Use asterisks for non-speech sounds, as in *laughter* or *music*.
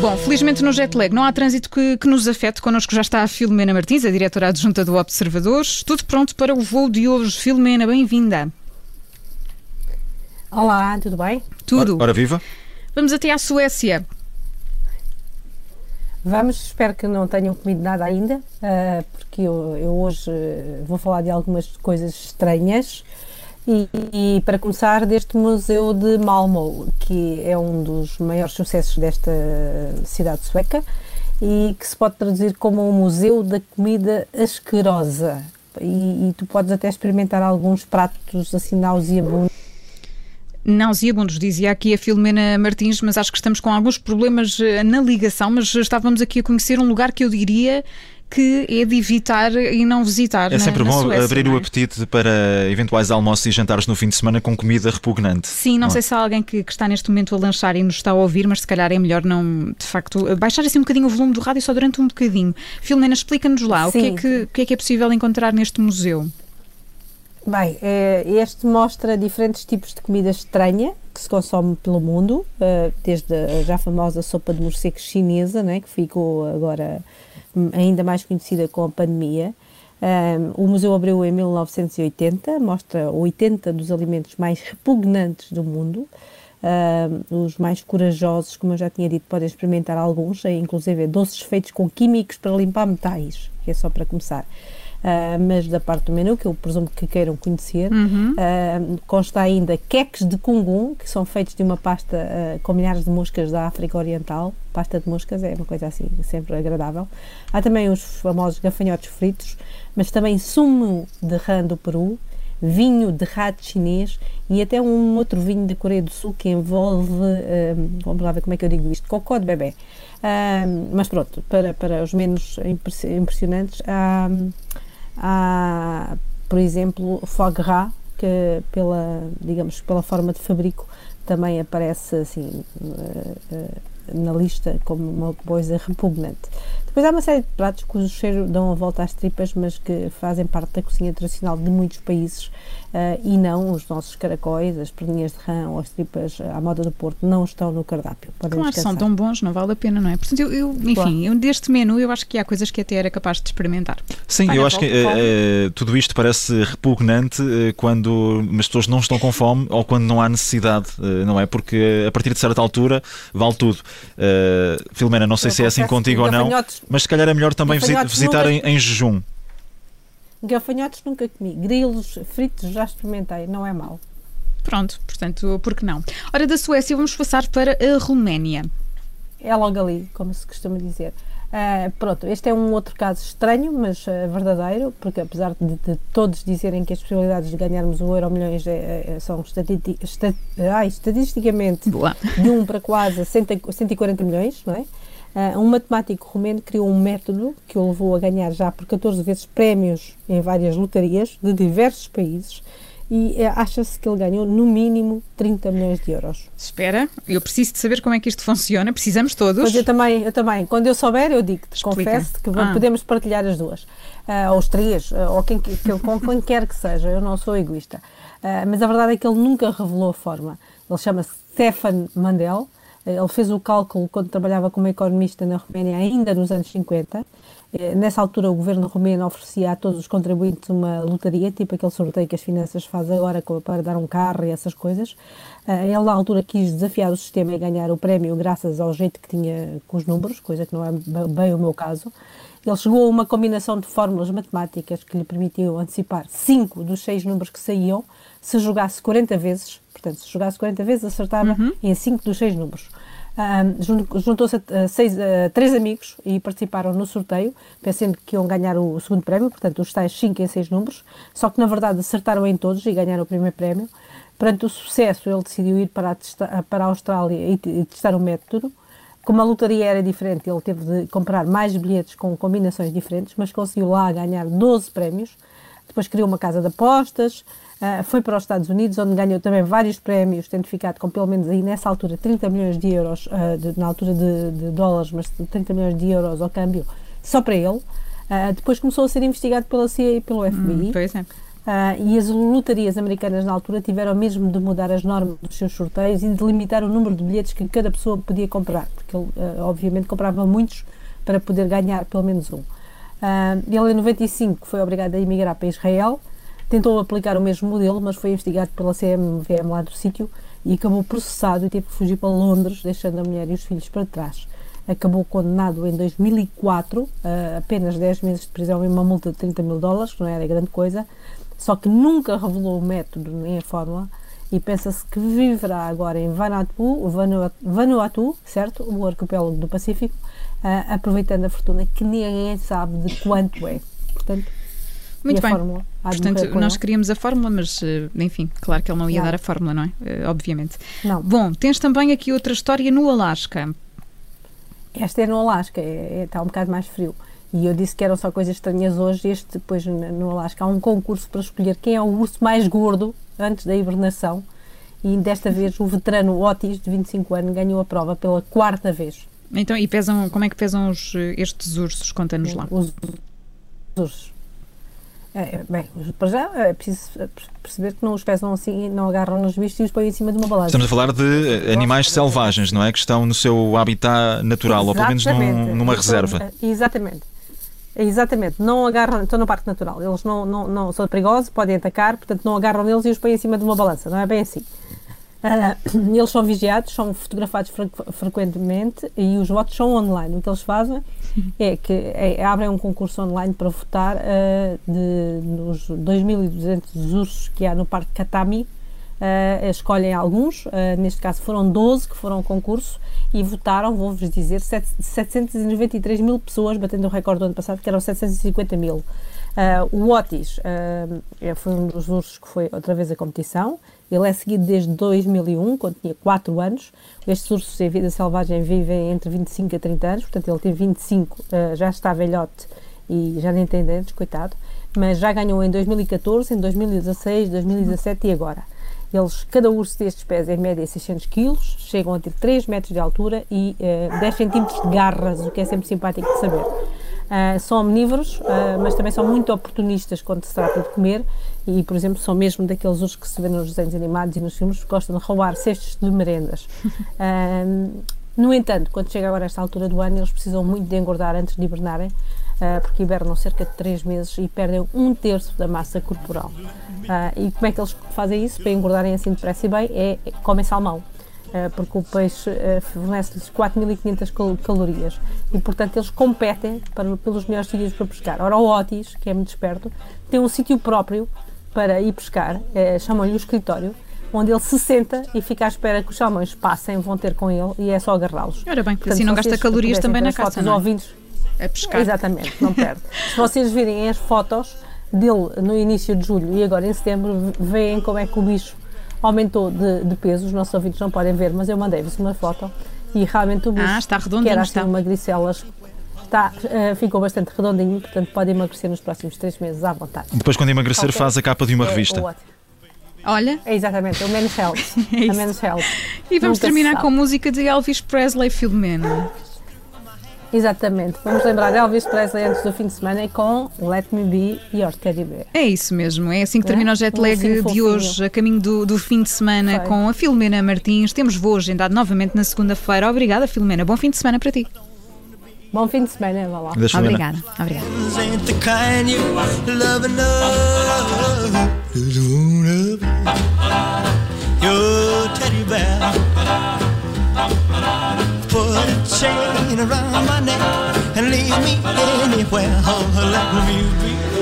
Bom, felizmente no jet lag não há trânsito que, que nos afete. Connosco já está a Filomena Martins, a diretora adjunta do Observadores. Tudo pronto para o voo de hoje. Filomena, bem-vinda. Olá, tudo bem? Tudo. Ora, ora viva. Vamos até à Suécia. Vamos, espero que não tenham comido nada ainda, uh, porque eu, eu hoje uh, vou falar de algumas coisas estranhas. E, e, para começar, deste Museu de Malmö, que é um dos maiores sucessos desta cidade sueca e que se pode traduzir como o Museu da Comida Asquerosa. E, e tu podes até experimentar alguns pratos assim nauseabundos nauseabundos, dizia aqui a Filomena Martins, mas acho que estamos com alguns problemas eh, na ligação, mas estávamos aqui a conhecer um lugar que eu diria que é de evitar e não visitar. É na, sempre na bom Suécia, abrir é? o apetite para eventuais almoços e jantares no fim de semana com comida repugnante. Sim, não, Não é? sei se há alguém que, que está neste momento a lanchar e nos está a ouvir, mas se calhar é melhor não, de facto, baixar assim um bocadinho o volume do rádio só durante um bocadinho. Filomena, explica-nos lá o que, é que, o que é que é possível encontrar neste museu. Bem, eh, este mostra diferentes tipos de comida estranha que se consome pelo mundo, eh, desde a já famosa sopa de morcego chinesa, né, que ficou agora hum, ainda mais conhecida com a pandemia. Um, o museu abriu em 1980, mostra 80 dos alimentos mais repugnantes do mundo. Os mais corajosos, como eu já tinha dito, podem experimentar alguns, eh, inclusive doces feitos com químicos para limpar metais, que é só para começar. Uh, mas da parte do menu, que eu presumo que queiram conhecer, Uhum. uh, consta ainda queques de cungum, que são feitos de uma pasta uh, com milhares de moscas da África Oriental. Pasta de moscas é uma coisa assim, sempre agradável. Há também os famosos gafanhotos fritos, mas também sumo de rã do Peru, vinho de rato chinês e até um outro vinho da Coreia do Sul que envolve, um, vamos lá ver como é que eu digo isto, cocó de bebê. Um, mas pronto, para, para os menos impress- impressionantes, há, há, por exemplo, foie gras, que pela, digamos, pela forma de fabrico também aparece assim eh, eh, na lista como uma coisa repugnante. Depois há uma série de pratos cujo cheiro dão a volta às tripas, mas que fazem parte da cozinha tradicional de muitos países eh, e não os nossos caracóis, as perninhas de rã ou as tripas à moda do Porto não estão no cardápio. Podem Claro, são descansar. tão bons, não vale a pena, não é? Portanto, eu, eu- enfim, Claro. eu, deste menu eu acho que há coisas que até era capaz de experimentar. Sim, Olha, eu acho que eh, eh, tudo isto parece repugnante eh, quando as pessoas não estão com fome ou quando não há necessidade, eh, não é? Porque eh, a partir de certa altura vale tudo. Eh, Filomena, não sei Eu se é assim contigo ou não, mas se calhar é melhor também visitar nunca- em, em jejum. Gafanhotos nunca comi. Grilos fritos já experimentei, não é mau. Pronto, portanto, por que não? Ora, da Suécia vamos passar para a Roménia. É logo ali, como se costuma dizer. Ah, pronto, este é um outro caso estranho, mas ah, verdadeiro, porque apesar de, de todos dizerem que as possibilidades de ganharmos o euro milhões é- é- são estati- ai, estatisticamente Boa. de 1 para quase 100 140 milhões, não é? Ah, um matemático romeno criou um método que o levou a ganhar já por 14 vezes prémios em várias lotarias de diversos países e eh, acha-se que ele ganhou no mínimo 30 milhões de euros. Espera, eu preciso de saber como é que isto funciona. Precisamos todos. Pois eu também, eu também. Quando eu souber, eu digo-te, confesso que Ah. podemos partilhar as duas. Ah, ou os três, ah, ou quem, que- que- com quem quer que seja. Eu não sou egoísta. Ah, mas a verdade é que ele nunca revelou a forma. Ele chama-se Stefan Mandel. Ele fez o cálculo quando trabalhava como economista na Roménia, ainda nos anos 50. Eh, Nessa altura, o governo romeno oferecia a todos os contribuintes uma lotaria, tipo aquele sorteio que as finanças faz agora para dar um carro e essas coisas. Ah, Ele, na altura, quis desafiar o sistema e ganhar o prémio graças ao jeito que tinha com os números, coisa que não é be- bem o meu caso. Ele chegou a uma combinação de fórmulas matemáticas que lhe permitiam antecipar cinco dos seis números que saíam se jogasse 40 vezes. Portanto, se jogasse 40 vezes, acertava em cinco dos seis números. Um, jun- Juntou-se a, três amigos e participaram no sorteio, pensando que iam ganhar o segundo prémio, portanto, os tais 5 em 6 números, só que na verdade acertaram em todos e ganharam o primeiro prémio. Perante o sucesso, ele decidiu ir para a, para a Austrália e, e testar o método. Como a lotaria era diferente, ele teve de comprar mais bilhetes com combinações diferentes, mas conseguiu lá ganhar 12 prémios. Depois criou uma casa de apostas, ah, foi para os Estados Unidos, onde ganhou também vários prémios, tendo ficado com pelo menos aí nessa altura 30 milhões de euros, ah, de- na altura de, de dólares, mas 30 milhões de euros ao câmbio, só para ele. Ah, depois começou a ser investigado pela CIA e pelo FBI. Pois é. Uh, e as lotarias americanas na altura tiveram mesmo de mudar as normas dos seus sorteios e de limitar o número de bilhetes que cada pessoa podia comprar, porque ele, uh, obviamente, comprava muitos para poder ganhar pelo menos um. Uh, ele, em 95, foi obrigado a emigrar para Israel, tentou aplicar o mesmo modelo, mas foi investigado pela CMVM lá do sítio e acabou processado e teve que fugir para Londres, deixando a mulher e os filhos para trás. Acabou condenado em 2004 a apenas 10 meses de prisão e uma multa de 30 mil dólares, que não era grande coisa, só que nunca revelou o método nem a fórmula e pensa-se que viverá agora em Vanuatu, Vanuatu, Vanuatu certo? O arquipélago do Pacífico, uh, aproveitando a fortuna que ninguém sabe de quanto é. Portanto, muito bem. Fórmula, Portanto, nós queríamos a fórmula, mas eh, enfim, claro que ele não ia não. dar a fórmula, não é? Uh, obviamente. Não. Bom, tens também aqui outra história no Alasca. Esta é no Alasca, é, é, está um bocado mais frio. E eu disse que eram só coisas estranhas hoje. Este, depois, no Alasca, há um concurso para escolher quem é o urso mais gordo antes da hibernação. E desta vez o veterano Otis, de 25 anos, ganhou a prova pela quarta vez. Então, e pesam, como é que pesam os, estes ursos? Conta-nos lá. Os, os ursos. É, bem, para já é preciso perceber que não os pesam assim, não agarram nos bichos e os põem em cima de uma balança. Estamos a falar de animais selvagens, não é? Que estão no seu habitat natural, Exatamente. ou pelo menos num, numa reserva. Exatamente. Exatamente, não agarram, estão no parque natural, eles não, não, não são perigosos, podem atacar, portanto não agarram neles e os põem em cima de uma balança, não é bem assim. Uh, *clears throat* eles são vigiados, são fotografados fre frequentemente e os votos são online. O que eles fazem é que é, abrem um concurso online para votar uh, de, nos 2.200 ursos que há no Parque Katami. Uh, escolhem alguns, neste caso foram 12 que foram ao concurso e votaram, vou-vos dizer, 7, 793 mil pessoas, batendo o recorde do ano passado, que eram 750 mil. Uh, o Otis uh, foi um dos ursos que foi outra vez a competição. Ele é seguido desde 2001, quando tinha 4 anos. Estes ursos em vida selvagem vivem entre 25 a 30 anos, portanto ele tem 25, uh, já está velhote e já nem tem dentes, coitado. Mas já ganhou em 2014, em 2016, 2017 e agora. Eles, cada urso destes pesa em média 600 kg, chegam a ter 3 metros de altura e uh, eh, 10 centímetros de garras, o que é sempre simpático de saber. Uh, são omnívoros, uh, mas também são muito oportunistas quando se trata de comer e, por exemplo, são mesmo daqueles ursos que se vê nos desenhos animados e nos filmes que gostam de roubar cestos de merendas. *laughs* no entanto, quando chega agora esta altura do ano, eles precisam muito de engordar antes de hibernarem uh, porque hibernam cerca de 3 meses e perdem um terço da massa corporal. Uh, e como é que eles fazem isso para engordarem assim depressa e bem? É, é comem salmão. Uh, porque o peixe fornece-lhes 4.500 calorias e, portanto, eles competem para, pelos melhores sítios para pescar. Ora, o Otis, que é muito esperto, tem um sítio próprio para ir pescar, uh, chamam-lhe o escritório, onde ele se senta e fica à espera que os salmões passem, vão ter com ele e é só agarrá-los. Ora bem, Portanto, assim não gasta calorias também na caça, não é? ouvintes, a pescar. Exatamente, não perde. Se vocês virem as fotos dele no início de julho e agora em setembro, veem como é que o bicho aumentou de, de peso. Os nossos ouvintes não podem ver, mas eu mandei-vos uma foto e realmente o bicho, ah, está redondinho, que era assim está. uma gricelas, está, uh, ficou bastante redondinho, portanto pode emagrecer nos próximos três meses à vontade. Depois, quando emagrecer, okay. faz a capa de uma é revista. Olha. É exatamente, o Men's *laughs* Health. é a Men's Health. E vamos Nunca terminar com música de Elvis Presley Filomena. Exatamente. Vamos lembrar Elvis Presley antes do fim de semana com Let Me Be Your Teddy Bear. É isso mesmo. É assim que termina o jet lag um de hoje, a caminho do, do fim de semana Foi. com a Filomena Martins. Temos voo agendado novamente na segunda-feira. Obrigada, Filomena. Bom fim de semana para ti. Bom fim de semana, vá lá. Obrigada. Obrigada. Around my neck and leave me anywhere. Oh, let me be.